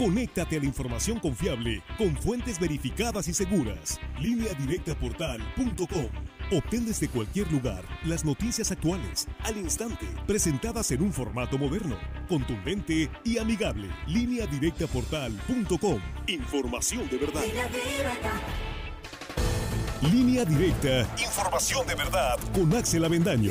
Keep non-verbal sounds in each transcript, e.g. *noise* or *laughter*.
Conéctate a la información confiable con fuentes verificadas y seguras. Lineadirectaportal.com. Obtén desde cualquier lugar las noticias actuales, al instante, presentadas en un formato moderno, contundente y amigable. Lineadirectaportal.com. Información de verdad. Línea directa. Información de verdad con Axel Avendaño.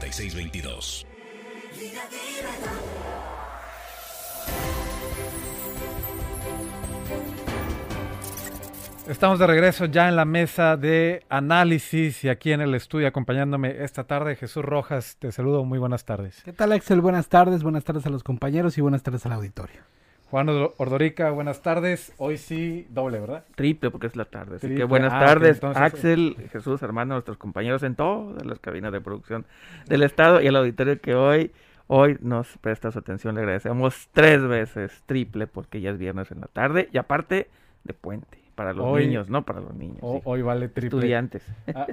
6622. Estamos de regreso ya en la mesa de análisis y aquí en el estudio acompañándome esta tarde Jesús Rojas. Te saludo, muy buenas tardes. ¿Qué tal Axel? Buenas tardes, buenas tardes a los compañeros y buenas tardes al auditorio. Juan Ordorica, buenas tardes. Hoy sí, doble, ¿verdad? Triple, porque es la tarde. Así que buenas ah, tardes, Axel, Jesús, hermano, nuestros compañeros en todas las cabinas de producción del Estado y al auditorio que hoy, hoy nos presta su atención. Le agradecemos tres veces, triple, porque ya es viernes en la tarde y aparte de puente. Para los niños, ¿no? Para los niños. Hoy vale triple. Estudiantes.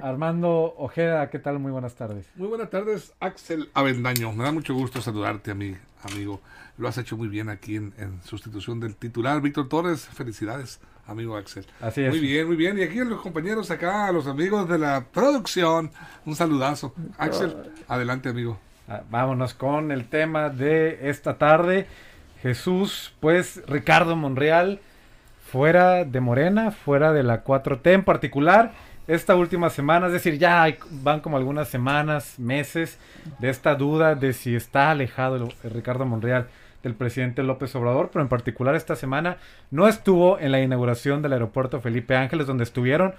Armando Ojeda, ¿qué tal? Muy buenas tardes. Muy buenas tardes, Axel Avendaño. Me da mucho gusto saludarte a mi amigo. Lo has hecho muy bien aquí en, sustitución del titular. Víctor Torres, felicidades, amigo Axel. Así es. Muy bien, muy bien. Y aquí a los compañeros acá, a los amigos de la producción, un saludazo. Axel, adelante, amigo. Ah, vámonos con el tema de esta tarde. Jesús, pues Ricardo Monreal fuera de Morena, fuera de la 4T en particular. Esta última semana, es decir, ya van como algunas semanas, meses de esta duda de si está alejado Ricardo Monreal del presidente López Obrador, pero en particular esta semana no estuvo en la inauguración del aeropuerto Felipe Ángeles, donde estuvieron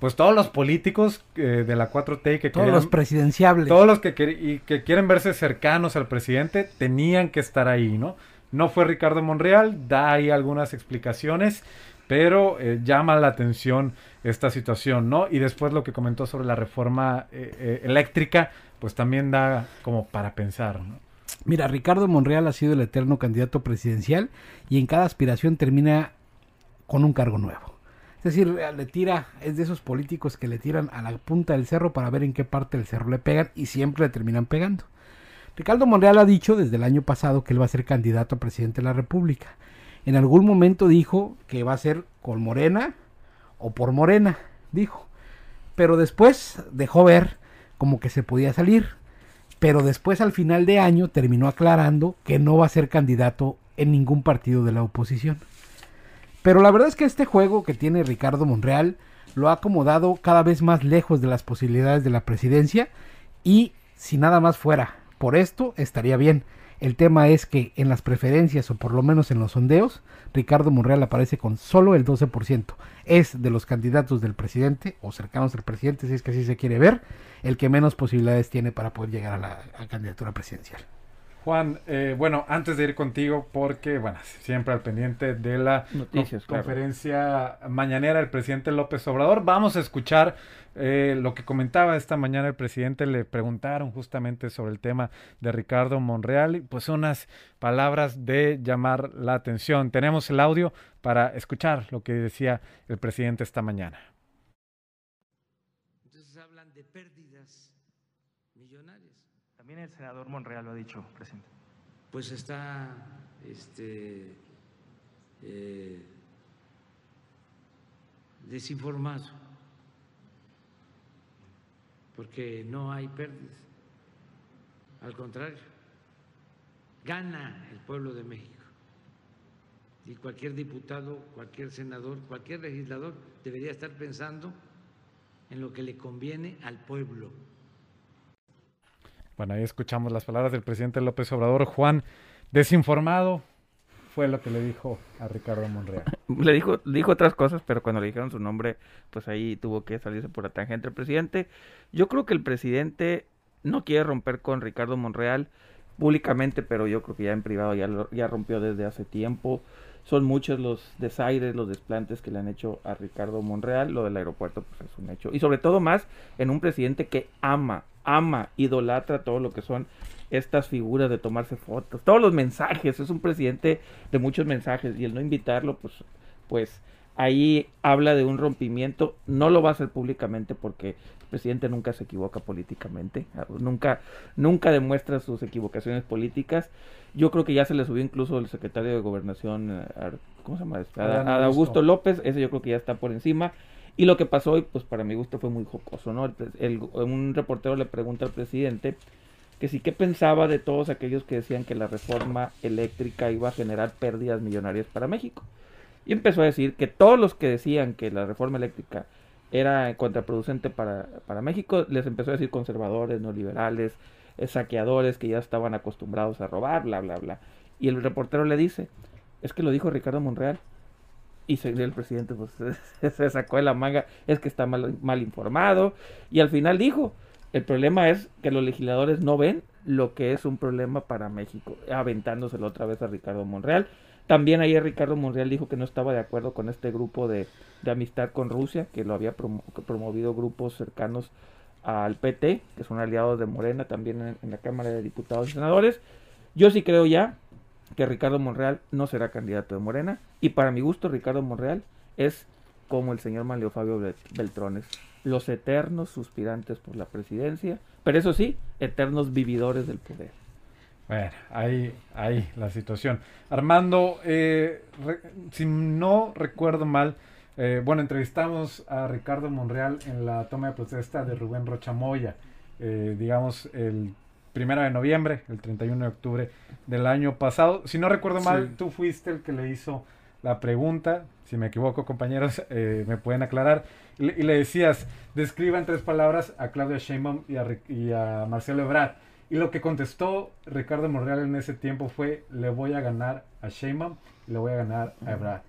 pues todos los políticos eh, de la 4T que todos los presidenciables, todos los que, y que quieren verse cercanos al presidente tenían que estar ahí, ¿no? No fue Ricardo Monreal, da ahí algunas explicaciones, pero eh, llama la atención esta situación, ¿no? Y después lo que comentó sobre la reforma eh, eh, eléctrica, pues también da como para pensar, ¿no? Mira, Ricardo Monreal ha sido el eterno candidato presidencial y en cada aspiración termina con un cargo nuevo. Es decir, le tira, es de esos políticos que le tiran a la punta del cerro para ver en qué parte del cerro le pegan y siempre le terminan pegando. Ricardo Monreal ha dicho desde el año pasado que él va a ser candidato a presidente de la República. En algún momento dijo que va a ser con Morena o por Morena, dijo. Pero después dejó ver como que se podía salir. Pero después al final de año terminó aclarando que no va a ser candidato en ningún partido de la oposición. Pero la verdad es que este juego que tiene Ricardo Monreal lo ha acomodado cada vez más lejos de las posibilidades de la presidencia y si nada más fuera por esto estaría bien. El tema es que en las preferencias, o por lo menos en los sondeos, Ricardo Monreal aparece con solo el 12%. Es de los candidatos del presidente, o cercanos al presidente, si es que así se quiere ver, el que menos posibilidades tiene para poder llegar a la candidatura presidencial. Juan, eh, bueno, antes de ir contigo, porque, bueno, siempre al pendiente de la conferencia mañanera del presidente López Obrador, vamos a escuchar eh, lo que comentaba esta mañana el presidente, le preguntaron justamente sobre el tema de Ricardo Monreal, y pues unas palabras de llamar la atención. Tenemos el audio para escuchar lo que decía el presidente esta mañana. Entonces hablan de pérdidas millonarias. También el senador Monreal lo ha dicho, presidente. Pues está este, eh, desinformado, porque no hay pérdidas. Al contrario, gana el pueblo de México. Y cualquier diputado, cualquier senador, cualquier legislador debería estar pensando en lo que le conviene al pueblo bueno, ahí escuchamos las palabras del presidente López Obrador. Juan, desinformado, fue lo que le dijo a Ricardo Monreal. *laughs* Le dijo, dijo otras cosas, pero cuando le dijeron su nombre, pues ahí tuvo que salirse por la tangente el presidente. Yo creo que el presidente no quiere romper con Ricardo Monreal públicamente, pero yo creo que ya en privado ya, ya rompió desde hace tiempo. Son muchos los desaires, los desplantes que le han hecho a Ricardo Monreal. Lo del aeropuerto pues es un hecho. Y sobre todo más en un presidente que ama, ama, idolatra todo lo que son estas figuras de tomarse fotos, todos los mensajes. Es un presidente de muchos mensajes y el no invitarlo pues, pues ahí habla de un rompimiento. No lo va a hacer públicamente porque el presidente nunca se equivoca políticamente, nunca, nunca demuestra sus equivocaciones políticas. Yo creo que ya se le subió incluso el secretario de Gobernación, eh, ¿cómo se llama? A, Augusto López, ese yo creo que ya está por encima. Y lo que pasó hoy, pues para mi gusto fue muy jocoso, ¿no? un reportero le pregunta al presidente que sí que pensaba de todos aquellos que decían que la reforma eléctrica iba a generar pérdidas millonarias para México. Y empezó a decir que todos los que decían que la reforma eléctrica era contraproducente para, para México, les empezó a decir conservadores, neoliberales, eh, saqueadores que ya estaban acostumbrados a robar, bla, bla, bla. Y el reportero le dice, es que lo dijo Ricardo Monreal. Y el presidente pues, *laughs* se sacó de la manga, es que está mal, mal informado. Y al final dijo, el problema es que los legisladores no ven lo que es un problema para México, aventándoselo otra vez a Ricardo Monreal. También ayer Ricardo Monreal dijo que no estaba de acuerdo con este grupo de, de amistad con Rusia, que lo había promovido grupos cercanos al PT, que son aliados de Morena también en, la Cámara de Diputados y Senadores. Yo sí creo ya que Ricardo Monreal no será candidato de Morena y para mi gusto Ricardo Monreal es como el señor Manlio Fabio Beltrones, los eternos suspirantes por la presidencia, pero eso sí, eternos vividores del poder. Bueno, ahí, ahí la situación. Armando, eh, si no recuerdo mal, eh, bueno, entrevistamos a Ricardo Monreal en la toma de protesta de Rubén Rochamoya, eh, digamos, el primero de noviembre, el 31 de octubre del año pasado. Si no recuerdo mal, tú fuiste el que le hizo la pregunta, si me equivoco compañeros, eh, me pueden aclarar, y le, decías, describa en tres palabras a Claudia Sheinbaum y a, y a Marcelo Ebrard. Y lo que contestó Ricardo Monreal en ese tiempo fue, le voy a ganar a Sheinbaum y le voy a ganar a Ebrard.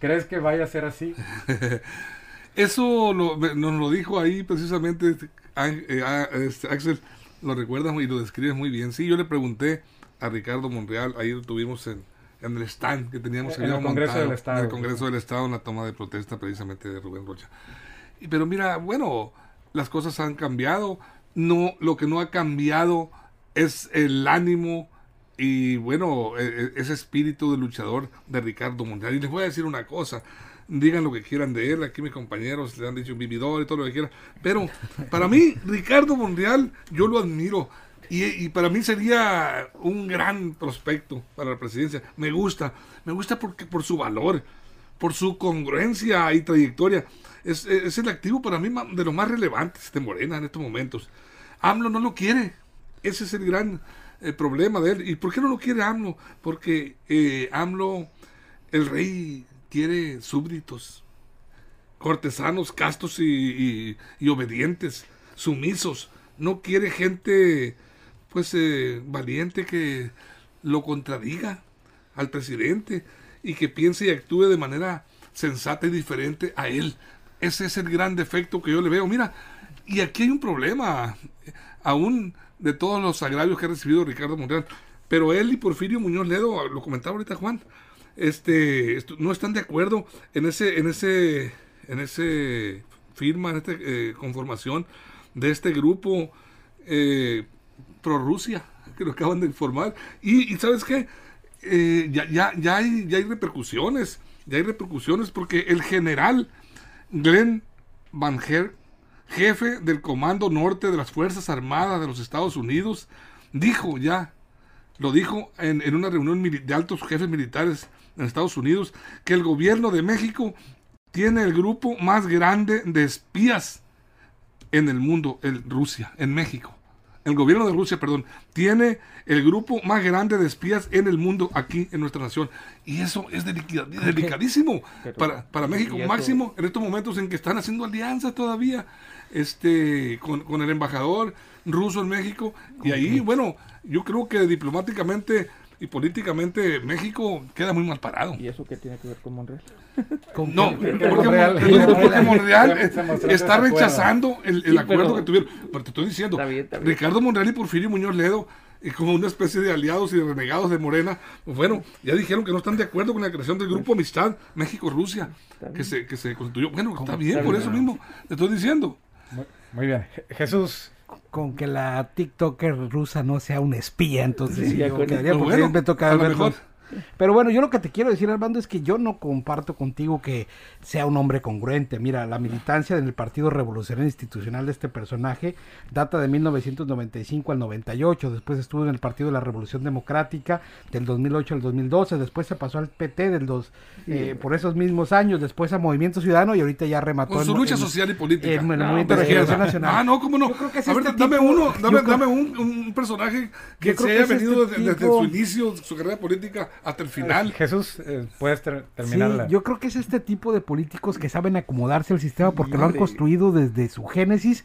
¿Crees que vaya a ser así? *laughs* Eso nos lo dijo ahí precisamente eh, este, Axel, lo recuerdas y lo describes muy bien. Sí, yo le pregunté a Ricardo Monreal, ahí lo tuvimos en, el stand que teníamos en el Congreso del Estado. En el Congreso del Estado, en la toma de protesta precisamente de Rubén Rocha. Y, pero mira, bueno, las cosas han cambiado. No, lo que no ha cambiado es el ánimo y bueno, e, e, ese espíritu de luchador de Ricardo Monreal. Y les voy a decir una cosa, digan lo que quieran de él, aquí mis compañeros le han dicho vividor y todo lo que quieran, pero para mí Ricardo Monreal yo lo admiro. Y, para mí sería un gran prospecto para la presidencia. Me gusta, me gusta porque por su valor, por su congruencia y trayectoria. Es, es el activo para mí de los más relevantes de Morena en estos momentos. AMLO no lo quiere. Ese es el gran el problema de él. ¿Y por qué no lo quiere AMLO? Porque eh, AMLO, el rey, quiere súbditos, cortesanos, castos y, obedientes, sumisos. No quiere gente, pues, eh, valiente que lo contradiga al presidente y que piense y actúe de manera sensata y diferente a él. Ese es el gran defecto que yo le veo. Mira, y aquí hay un problema. Aún de todos los agravios que ha recibido Ricardo Monreal. Pero él y Porfirio Muñoz Ledo, lo comentaba ahorita Juan, este, no están de acuerdo en ese, en ese, en ese firma, en esta eh, conformación de este grupo eh, pro Rusia, que lo acaban de informar. Y, sabes qué, eh, ya, ya, ya, hay, ya hay repercusiones, ya hay repercusiones porque el general Glenn Van jefe del Comando Norte de las Fuerzas Armadas de los Estados Unidos, dijo ya, lo dijo en, en una reunión de altos jefes militares en Estados Unidos, que el gobierno de México tiene el grupo más grande de espías en el mundo, en Rusia, en México el gobierno de Rusia, perdón, tiene el grupo más grande de espías en el mundo aquí en nuestra nación. Y eso es delicadísimo para, para México, máximo en estos momentos en que están haciendo alianza todavía este, con, con el embajador ruso en México. Y ahí, bueno, yo creo que diplomáticamente y políticamente México queda muy mal parado. ¿Y eso qué tiene que ver con Monreal? *laughs* no, porque, *laughs* Monreal, está rechazando el, acuerdo que tuvieron. Pero te estoy diciendo, Ricardo Monreal y Porfirio Muñoz Ledo y como una especie de aliados y de renegados de Morena, pues bueno, ya dijeron que no están de acuerdo con la creación del grupo Amistad México-Rusia, que se, que se constituyó. Bueno, está bien, por eso mismo, te estoy diciendo. Muy, bien. Jesús. Con que la TikToker rusa no sea un espía, entonces sí, bueno, me toca a lo mejor. Pero bueno, yo lo que te quiero decir, Armando, es que yo no comparto contigo que sea un hombre congruente. Mira, la militancia del Partido Revolucionario Institucional de este personaje data de 1995 al 98, después estuvo en el Partido de la Revolución Democrática del 2008 al 2012, después se pasó al PT del dos, eh, por esos mismos años, después a Movimiento Ciudadano y ahorita ya remató. Con su lucha social y política. En, el Movimiento de Regeneración Nacional. Ah, no, cómo no. a ver, este dame uno, dame, dame un, personaje que se haya venido este desde, su inicio, su carrera política hasta el final. Jesús, eh, puedes terminar. Yo creo que es este tipo de políticos que saben acomodarse al sistema porque lo han construido desde su génesis,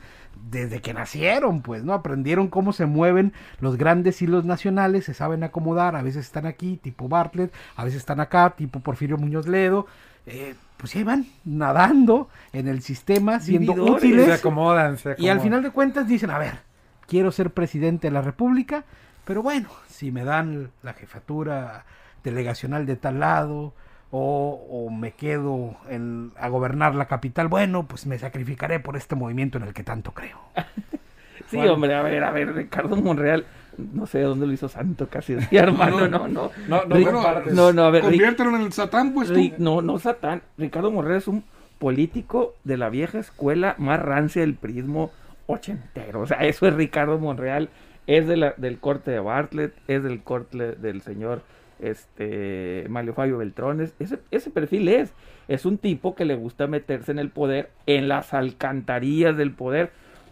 desde que nacieron, pues, ¿no? Aprendieron cómo se mueven los grandes hilos nacionales, se saben acomodar, a veces están aquí, tipo Bartlett, a veces están acá, tipo Porfirio Muñoz Ledo. Eh, pues ahí van nadando en el sistema, siendo útiles. Se acomodan, se acomodan. Y al final de cuentas dicen, a ver, quiero ser presidente de la República, pero bueno, si me dan la jefatura delegacional de tal lado, o, me quedo en, a gobernar la capital, bueno, pues me sacrificaré por este movimiento en el que tanto creo. *laughs* sí, hombre, a ver, a ver, Ricardo Monreal, no sé dónde lo hizo santo casi, *laughs* hermano, no, no. No, no, no, no, a ver. Conviértelo en el Satán, pues. no, no Satán. Ricardo Monreal es un político de la vieja escuela más rancia del prismo ochentero. O sea, eso es Ricardo Monreal. Es de la, del corte de Bartlett, es del corte del señor este Mario Fabio Beltrones, ese, ese perfil es, es un tipo que le gusta meterse en el poder, en las alcantarillas del poder,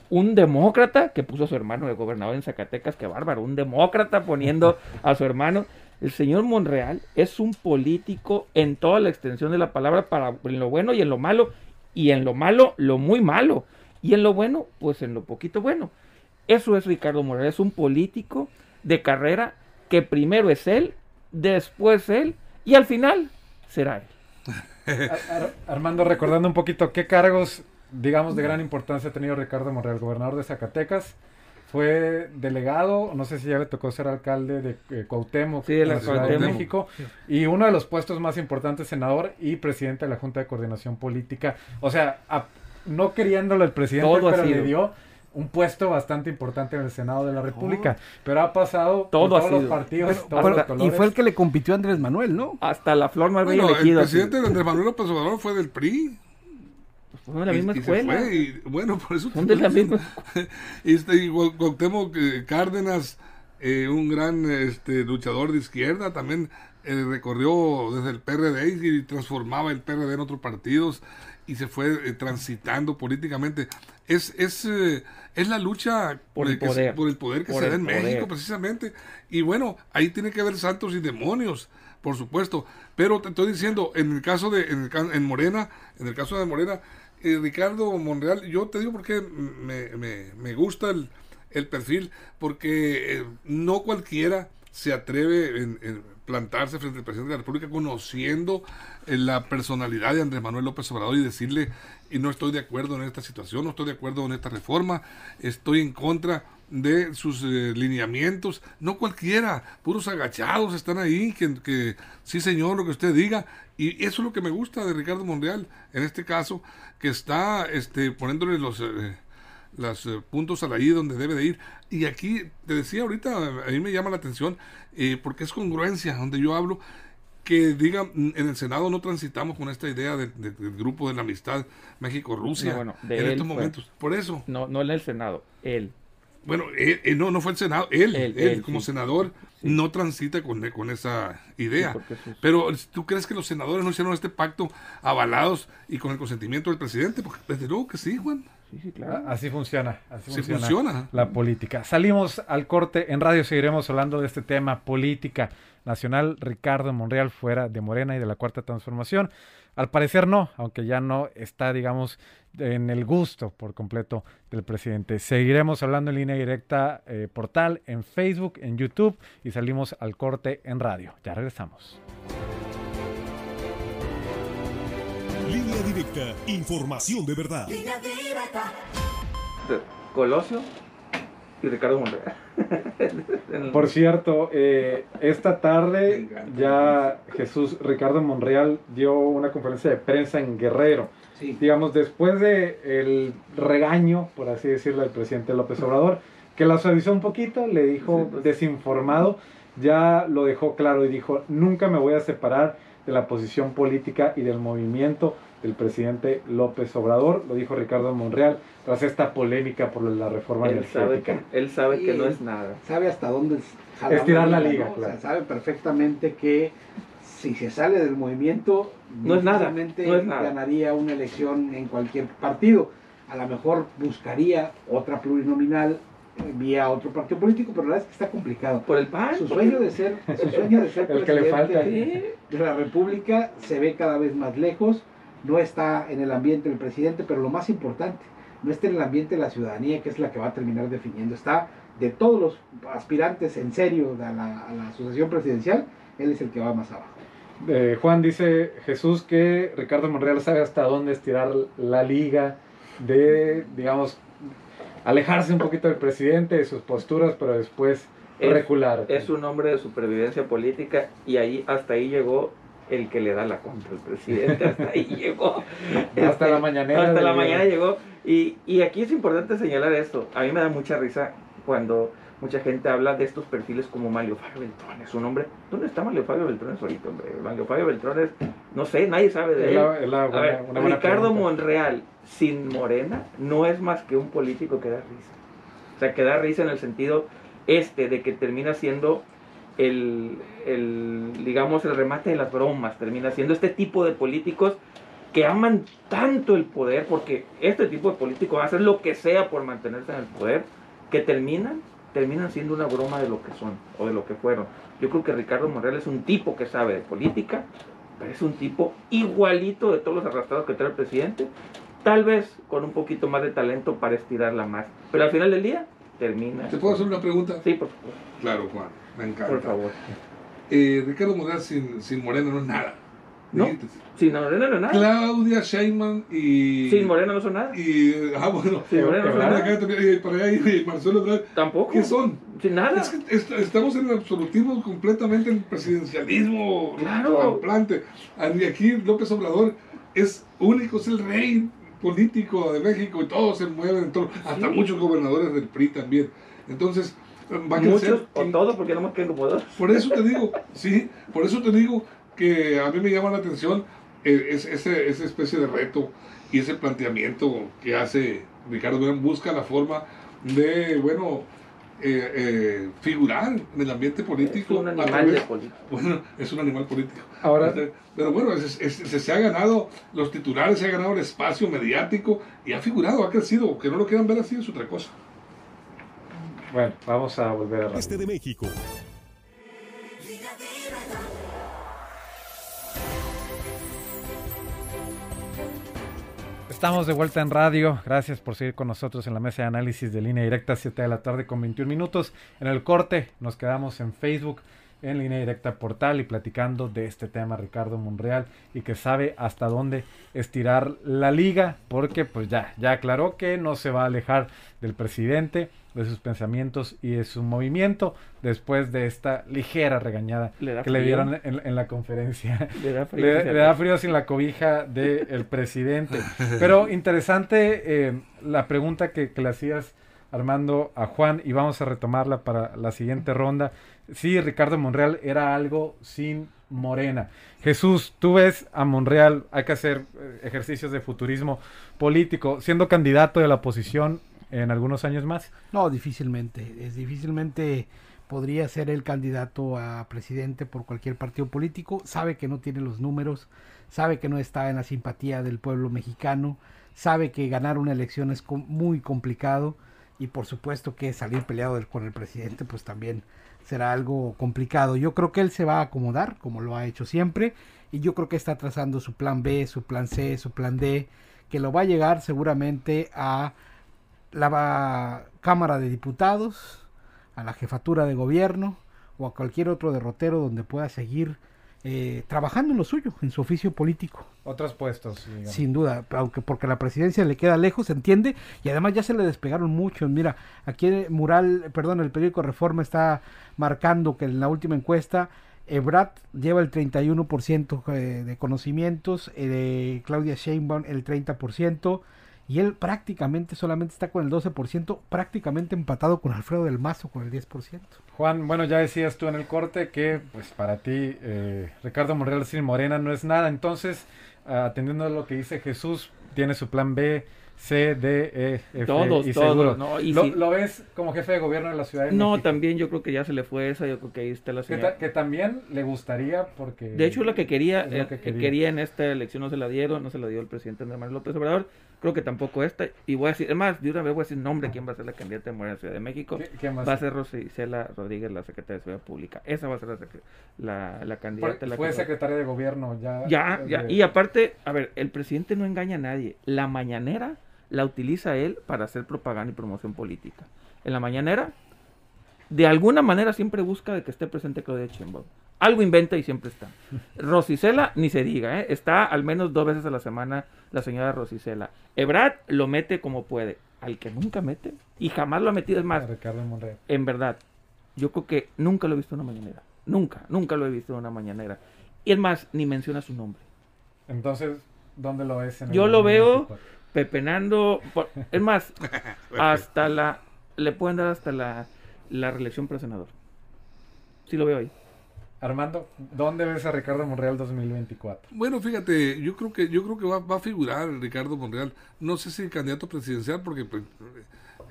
un demócrata que puso a su hermano de gobernador en Zacatecas, que bárbaro, un demócrata poniendo *laughs* a su hermano. El señor Monreal es un político en toda la extensión de la palabra, para, en lo bueno y en lo malo, y en lo malo, lo muy malo, y en lo bueno, pues en lo poquito bueno. Eso es Ricardo Monreal, es un político de carrera que primero es él después él y al final será él. Armando, recordando un poquito qué cargos, digamos, de gran importancia ha tenido Ricardo Monreal, gobernador de Zacatecas. Fue delegado, no sé si ya le tocó ser alcalde de eh, Cuauhtémoc, de la Ciudad de México, y uno de los puestos más importantes, senador y presidente de la Junta de Coordinación Política. O sea, no queriéndolo el presidente, pero le dio un puesto bastante importante en el Senado de la República. Pero ha pasado Todo por todos los partidos. y fue el que le compitió a Andrés Manuel, ¿no? Hasta la flor más bueno, El presidente de Andrés Manuel López Obrador fue del PRI. Pues fue de la misma escuela. bueno, por eso. Son de la *laughs* misma este, y Cuauhtémoc eh, Cárdenas, eh, un gran este, luchador de izquierda, también eh, recorrió desde el PRD y transformaba el PRD en otros partidos y se fue transitando políticamente. Es, es es la lucha por el, poder, por el poder que se da en México precisamente. Y bueno, ahí tiene que haber santos y demonios, por supuesto. Pero te estoy diciendo, en el caso de en, en Morena, en el caso de Morena, eh, Ricardo Monreal, yo te digo porque me, me, me gusta el, el, perfil, porque eh, no cualquiera se atreve en, plantarse frente al presidente de la República conociendo eh, la personalidad de Andrés Manuel López Obrador y decirle y no estoy de acuerdo en esta situación, no estoy de acuerdo en esta reforma, estoy en contra de sus eh, lineamientos, no cualquiera, puros agachados están ahí, que, sí señor, lo que usted diga, y eso es lo que me gusta de Ricardo Monreal, en este caso, que está este, poniéndole los, eh, los eh, puntos a la I donde debe de ir, y aquí, te decía ahorita, a mí me llama la atención, porque es congruencia, donde yo hablo, que diga en el Senado no transitamos con esta idea del grupo de la amistad México-Rusia en estos momentos. Por eso. No, no en el Senado, él. Bueno, no, no fue el Senado, él, él, como senador no transita con, con esa idea. Pero ¿tú crees que los senadores no hicieron este pacto avalados y con el consentimiento del presidente? Porque desde luego que sí, Juan. Así funciona, así funciona, la política. Salimos al corte, en radio seguiremos hablando de este tema, política nacional, Ricardo Monreal fuera de Morena y de la Cuarta Transformación. Al parecer no, aunque ya no está, digamos, en el gusto por completo del presidente. Seguiremos hablando en línea directa, eh, portal, en Facebook, en YouTube y salimos al corte en radio. Ya regresamos. Línea directa, información de verdad. Colosio y Ricardo Monreal. *laughs* Por cierto, eh, esta tarde ya Jesús Ricardo Monreal dio una conferencia de prensa en Guerrero. Digamos, después de el regaño, por así decirlo, del presidente López Obrador, que la suavizó un poquito, le dijo pues. desinformado, ya lo dejó claro y dijo, nunca me voy a separar de la posición política y del movimiento del presidente López Obrador, lo dijo Ricardo Monreal, tras esta polémica por la reforma él Sabe que, él sabe que no es nada. Sabe hasta dónde estirar la liga, sabe perfectamente que si se sale del movimiento, no es nada, ganaría una elección en cualquier partido. A lo mejor buscaría otra plurinominal vía otro partido político, pero la verdad es que está complicado. Por el PAN. *laughs* Su sueño de ser, su sueño de ser presidente de la República se ve cada vez más lejos no está en el ambiente del presidente, pero lo más importante, no está en el ambiente de la ciudadanía, que es la que va a terminar definiendo. Está de todos los aspirantes en serio a la, asociación presidencial, él es el que va más abajo. Eh, Juan dice Jesús que Ricardo Monreal sabe hasta dónde estirar la liga de, digamos, alejarse un poquito del presidente, de sus posturas, pero después recular. Es un hombre de supervivencia política y ahí hasta ahí llegó el que le da la contra al presidente. Hasta ahí *laughs* llegó. hasta la mañana. Hasta la mañana llegó. Y, y aquí es importante señalar esto. A mí me da mucha risa cuando mucha gente habla de estos perfiles como Mario Fabio Beltrones, un hombre. ¿Dónde está Mario Fabio Beltrones ahorita, hombre? Mario Fabio Beltrones, no sé, nadie sabe de él. Ricardo Monreal sin Morena no es más que un político que da risa. O sea, que da risa en el sentido este de que termina siendo el, el, digamos, el remate de las bromas, termina siendo este tipo de políticos que aman tanto el poder, porque este tipo de políticos hacer lo que sea por mantenerse en el poder, que terminan, terminan siendo una broma de lo que son o de lo que fueron. Yo creo que Ricardo Monreal es un tipo que sabe de política, pero es un tipo igualito de todos los arrastrados que trae el presidente, tal vez con un poquito más de talento para estirarla más. Pero al final del día, termina. ¿Te puedo hacer una pregunta? Sí, por favor. Claro, Juan. Me encanta. Por favor. Eh, Ricardo Monreal sin, sin Moreno no es nada. ¿No? Sin Moreno no es nada. Claudia Sheinman y. Sin Moreno no son nada. Y. Ah, bueno. Sin Moreno no son nada. Y para allá y Marcelo Ebrard. Tampoco. ¿Qué son? Sin nada. Es que estamos en el absolutismo completamente en el presidencialismo. Claro. Plante. Y aquí López Obrador es único, es el rey político de México y todos se mueven, todo, hasta muchos gobernadores del PRI también. Entonces, va a Muchos, o todos, porque no más que como dos. Por eso te digo, sí, por eso te digo que a mí me llama la atención eh, ese, esa especie de reto y ese planteamiento que hace Ricardo busca la forma de, bueno, eh, eh, figurar en el ambiente político. Es un animal político. *laughs* Bueno, es un animal político. Ahora, este, pero bueno, se, ha ganado los titulares, se ha ganado el espacio mediático y ha figurado, ha crecido. Que no lo quieran ver así es otra cosa. Bueno, vamos a volver a... Este de México. Estamos de vuelta en radio. Gracias por seguir con nosotros en la mesa de análisis de línea directa, 7 de la tarde con 21 minutos. En el corte nos quedamos en Facebook, en línea directa portal y platicando de este tema Ricardo Monreal y que sabe hasta dónde estirar la liga porque pues ya, ya aclaró que no se va a alejar del presidente de sus pensamientos y de su movimiento después de esta ligera regañada que le dieron en, la conferencia. *laughs* Le da frío, sin la cobija del *laughs* presidente. Pero interesante eh, la pregunta que, le hacías, Armando, a Juan, y vamos a retomarla para la siguiente ronda. Sí, Ricardo Monreal era algo sin Morena. Jesús, tú ves a Monreal, hay que hacer eh, ejercicios de futurismo político, siendo candidato de la oposición en algunos años más? No, difícilmente. Es difícilmente podría ser el candidato a presidente por cualquier partido político. Sabe que no tiene los números, sabe que no está en la simpatía del pueblo mexicano, sabe que ganar una elección es muy complicado y por supuesto que salir peleado con el presidente pues también será algo complicado. Yo creo que él se va a acomodar como lo ha hecho siempre y yo creo que está trazando su plan B, su plan C, su plan D, que lo va a llegar seguramente a la Cámara de Diputados, a la jefatura de gobierno o a cualquier otro derrotero donde pueda seguir eh, trabajando en lo suyo, en su oficio político. Otros puestos. Sin duda, aunque porque la presidencia le queda lejos, se entiende, y además ya se le despegaron muchos. Mira, aquí el mural, perdón, el periódico Reforma está marcando que en la última encuesta Ebrat lleva el 31% eh, de conocimientos, eh, Claudia Sheinbaum el 30%, y él prácticamente solamente está con el 12%, prácticamente empatado con Alfredo del Mazo con el 10%. Juan, bueno, ya decías tú en el corte que pues para ti eh, Ricardo Monreal sin Morena no es nada, entonces atendiendo a lo que dice Jesús, tiene su plan B, C, D, E, F todos, y todos, No, ¿Lo, ves como jefe de gobierno de la Ciudad de no, también yo creo que ya se le fue esa, yo creo que ahí está la señal. Que, también le gustaría porque... De hecho, lo que quería, eh, que quería. en esta elección no se la dieron, no se la dio el presidente Andrés Manuel López Obrador, creo que tampoco esta, y voy a decir, además, de una vez voy a decir nombre, quién va a ser la candidata de Morena en Ciudad de México, va a ser Rosicela Rodríguez, la secretaria de Seguridad Pública, esa va a ser la, la, candidata. la fue secretaria de gobierno ya. Ya, ya, y aparte, a ver, el presidente no engaña a nadie, la mañanera la utiliza él para hacer propaganda y promoción política. En la mañanera, de alguna manera siempre busca de que esté presente Claudia Sheinbaum. Algo inventa y siempre está. Rosicela, ni se diga, ¿eh? está al menos dos veces a la semana la señora Rosicela. Ebrad lo mete como puede. Al que nunca mete, y jamás lo ha metido, es más, en verdad, yo creo que nunca lo he visto en una mañanera. Nunca, nunca lo he visto en una mañanera. Y es más, ni menciona su nombre. Entonces, ¿dónde lo ves? En yo lo veo pepenando. es más, *laughs* hasta la. Le pueden dar hasta la, la reelección para senador. Sí lo veo ahí. Armando, ¿dónde ves a Ricardo Monreal 2024? Bueno, fíjate, yo creo que yo creo que va, a figurar Ricardo Monreal. No sé si candidato presidencial, porque pues,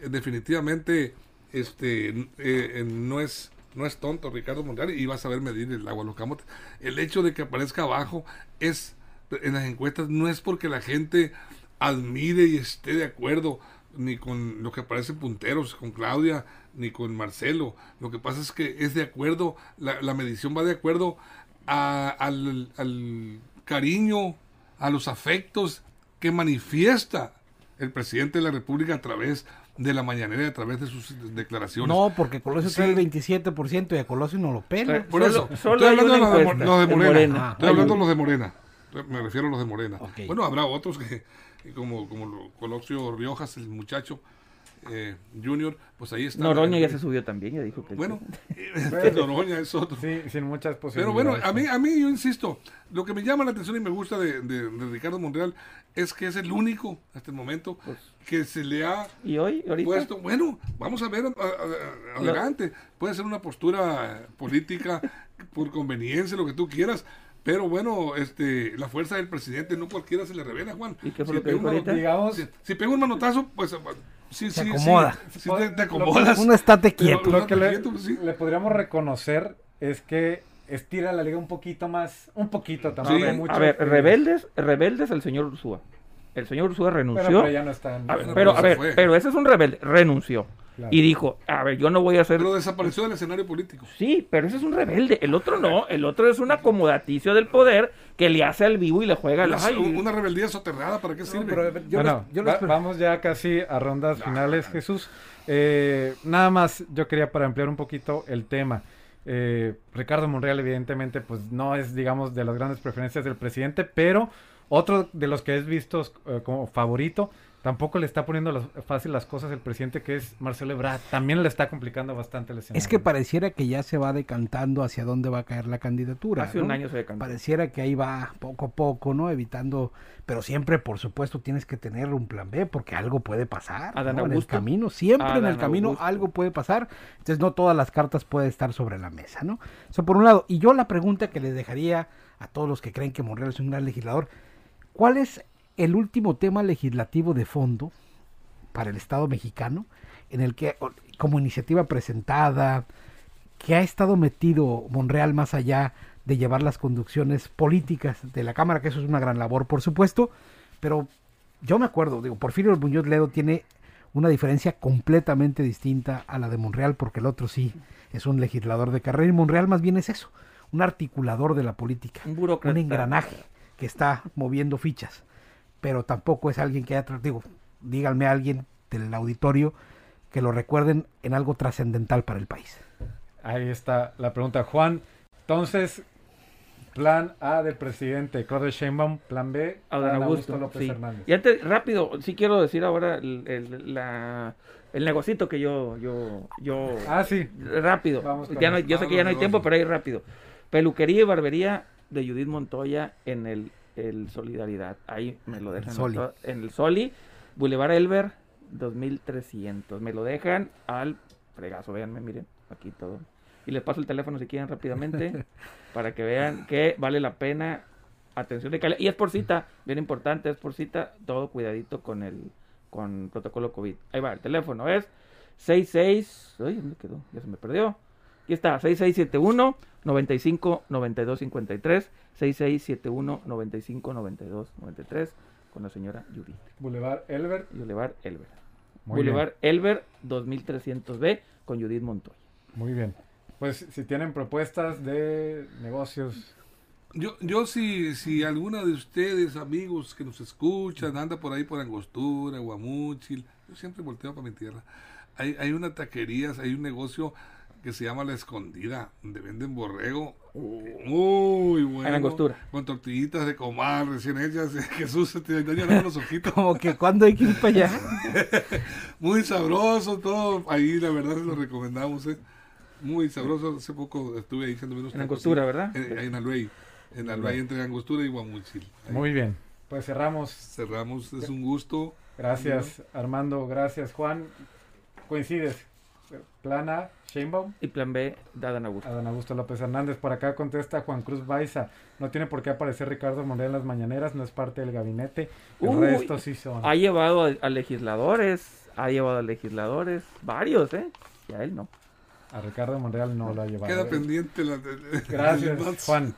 eh, definitivamente este eh, no es no es tonto Ricardo Monreal y va a saber medir el agua los camotes. El hecho de que aparezca abajo es en las encuestas no es porque la gente admire y esté de acuerdo ni con lo que aparece punteros, con Claudia, ni con Marcelo. Lo que pasa es que es de acuerdo, la, medición va de acuerdo al, cariño, a los afectos que manifiesta el presidente de la República a través de la mañanera, a través de sus declaraciones. No, porque Colosio tiene el 27% y a Colosio no lo pela. Por eso, estoy hablando de los de, Morena. estoy hablando de los de Morena. Me refiero a los de Morena. Bueno, habrá otros que, como, como Colosio Riojas, el muchacho eh, Junior, pues ahí está. Noroña ya se subió también, ya dijo que. Bueno, *laughs* este Noroña es otro. Sí, sin muchas posibilidades. Pero bueno, a mí, a mí yo insisto, lo que me llama la atención y me gusta de, de, Ricardo Monreal es que es el único hasta el momento pues, que se le ha ¿Y hoy, puesto. Bueno, vamos a ver adelante. Puede ser una postura política por conveniencia, lo que tú quieras pero bueno, este, la fuerza del presidente no cualquiera se le revela, Juan. ¿Y qué fue si, lo que digamos, si, pega un manotazo, pues sí, se acomoda. Sí, te, acomodas. Uno estate quieto. Lo, que le, pues, le, podríamos reconocer es que estira la liga un poquito más, un poquito también. Mucho, a ver, rebeldes, rebeldes el señor Ursúa. El señor Ursúa renunció. Pero, pero ya no está. En... A ver, pero, a ver, pero ese es un rebelde, renunció. Y dijo, a ver, yo no voy a hacer... Pero desapareció del escenario político. Sí, pero ese es un rebelde. El otro no. El otro es un acomodaticio del poder que le hace al vivo y le juega al... Una rebeldía soterrada, ¿para qué sirve? bueno, vamos ya casi a rondas finales, Jesús. Eh, nada más, yo quería para ampliar un poquito el tema. Eh, Ricardo Monreal, evidentemente, pues no es, digamos, de las grandes preferencias del presidente, pero otro de los que es visto eh, como favorito Tampoco le está poniendo fácil las cosas el presidente que es Marcelo Ebrard. También le está complicando bastante el escenario. Es que pareciera que ya se va decantando hacia dónde va a caer la candidatura. Hace un año se decantó. Pareciera que ahí va poco a poco, ¿no? Evitando, pero siempre, por supuesto, tienes que tener un plan B porque algo puede pasar. En el camino, siempre en el camino algo puede pasar. Entonces no todas las cartas pueden estar sobre la mesa, ¿no? Eso por un lado. Y yo la pregunta que le dejaría a todos los que creen que Monreal es un gran legislador, ¿cuál es el último tema legislativo de fondo para el Estado mexicano, en el que, como iniciativa presentada, que ha estado metido Monreal más allá de llevar las conducciones políticas de la Cámara, que eso es una gran labor, por supuesto, pero yo me acuerdo, digo, Porfirio Muñoz Ledo tiene una diferencia completamente distinta a la de Monreal, porque el otro sí es un legislador de carrera y Monreal más bien es eso, un articulador de la política, un, un engranaje que está moviendo fichas pero tampoco es alguien que haya tratado, díganme a alguien del auditorio que lo recuerden en algo trascendental para el país. Ahí está la pregunta, Juan. Entonces, Plan A del presidente Claudio Sheinbaum, plan B Adán Augusto, López Hernández. Y antes, rápido, sí quiero decir ahora el, el, la, el negocito que yo, yo, yo... Ah, sí. Rápido. ya no, yo sé que ya no hay tiempo, pero ahí rápido. Peluquería y barbería de Judith Montoya en el, el Solidaridad. Ahí me lo dejan. En el Soli. Boulevard Elber, 2300. Me lo dejan al fregazo. Véanme, miren, aquí todo. Y les paso el teléfono si quieren rápidamente *laughs* para que vean que vale la pena. Atención de calidad. Y es por cita, bien importante, es por cita. Todo cuidadito con el con protocolo COVID. Ahí va, el teléfono es 66. Ay, ¿dónde quedó? Ya se me perdió. Aquí está, 6671 95 92 53 6671 95 92 93 con la señora Judith. Boulevard Elber. Boulevard Elber. Boulevard Elber 2300B con Judith Montoya. Muy bien. Pues si tienen propuestas de negocios. Yo, yo si, si alguna de ustedes, amigos que nos escuchan, anda por ahí por Angostura, Guamúchil, yo siempre volteo para mi tierra. Hay, hay una taquería, hay un negocio que se llama La Escondida, donde venden borrego muy bueno. En Angostura. Con tortillitas de comal recién hechas. *laughs* Jesús se te dañan los ojitos. *laughs* Como que cuando hay que ir para allá. *laughs* muy sabroso todo. Ahí la verdad se lo recomendamos. ¿eh? Muy sabroso. Hace poco estuve ahí echando menos. En Angostura, ¿verdad? En, en Alvey. En Alvey entre Angostura y Guamuchil. Muy bien. Pues cerramos. Cerramos. Es un gusto. Gracias, Armando. Gracias, Juan. Coincides. Plan A, Sheinbaum. Y plan B, Adán Augusto. Adán Augusto López Hernández. Por acá contesta Juan Cruz Baiza. No tiene por qué aparecer Ricardo Monreal en las mañaneras, no es parte del gabinete. El resto sí son. Ha llevado a, legisladores, ha llevado a legisladores, varios, ¿eh? Y a él no. A Ricardo Monreal no lo ha llevado. Queda pendiente la... Gracias, Juan.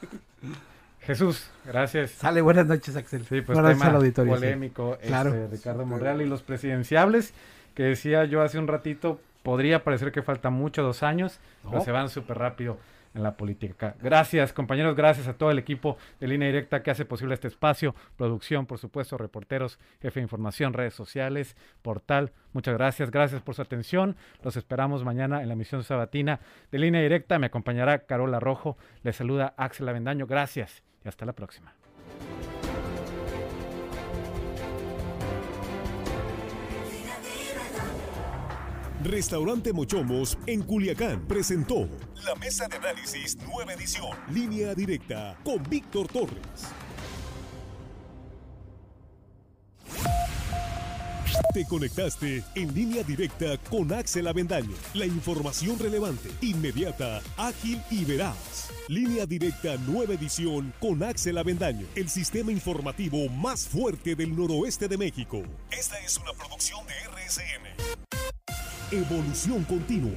Jesús, gracias. Sale, buenas noches, Axel. Sí, pues tema polémico, este, Ricardo Monreal y los presidenciables, que decía yo hace un ratito, podría parecer que falta mucho, dos años, pero se van súper rápido en la política. Gracias, compañeros, gracias a todo el equipo de Línea Directa que hace posible este espacio, producción, por supuesto, reporteros, jefe de información, redes sociales, portal. Muchas gracias, gracias por su atención. Los esperamos mañana en la emisión sabatina de Línea Directa. Me acompañará Carola Rojo. Les saluda Axel Avendaño. Gracias y hasta la próxima. Restaurante Mochomos en Culiacán presentó la mesa de análisis nueva edición, línea directa con Víctor Torres. Te conectaste en línea directa con Axel Avendaño. La información relevante, inmediata, ágil y veraz. Línea directa nueva edición con Axel Avendaño, el sistema informativo más fuerte del noroeste de México. Esta es una producción de RSN. Evolución continua.